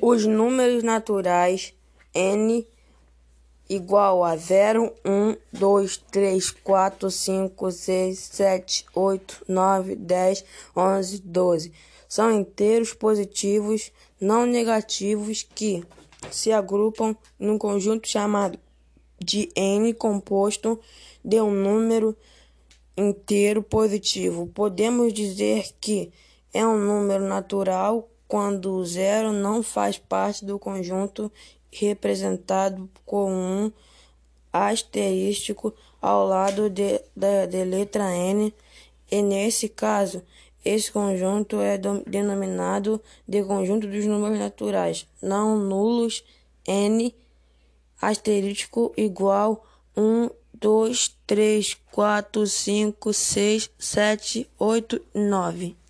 Os números naturais n igual a 0, 1, 2, 3, 4, 5, 6, 7, 8, 9, 10, 11, 12 são inteiros positivos não negativos que se agrupam num conjunto chamado de n composto de um número inteiro positivo. Podemos dizer que é um número natural quando o zero não faz parte do conjunto representado com um asterístico ao lado de, da de letra n, e nesse caso, esse conjunto é denominado de conjunto dos números naturais não nulos n asterístico igual 1, 2, 3, 4, 5, 6, 7, 8, 9.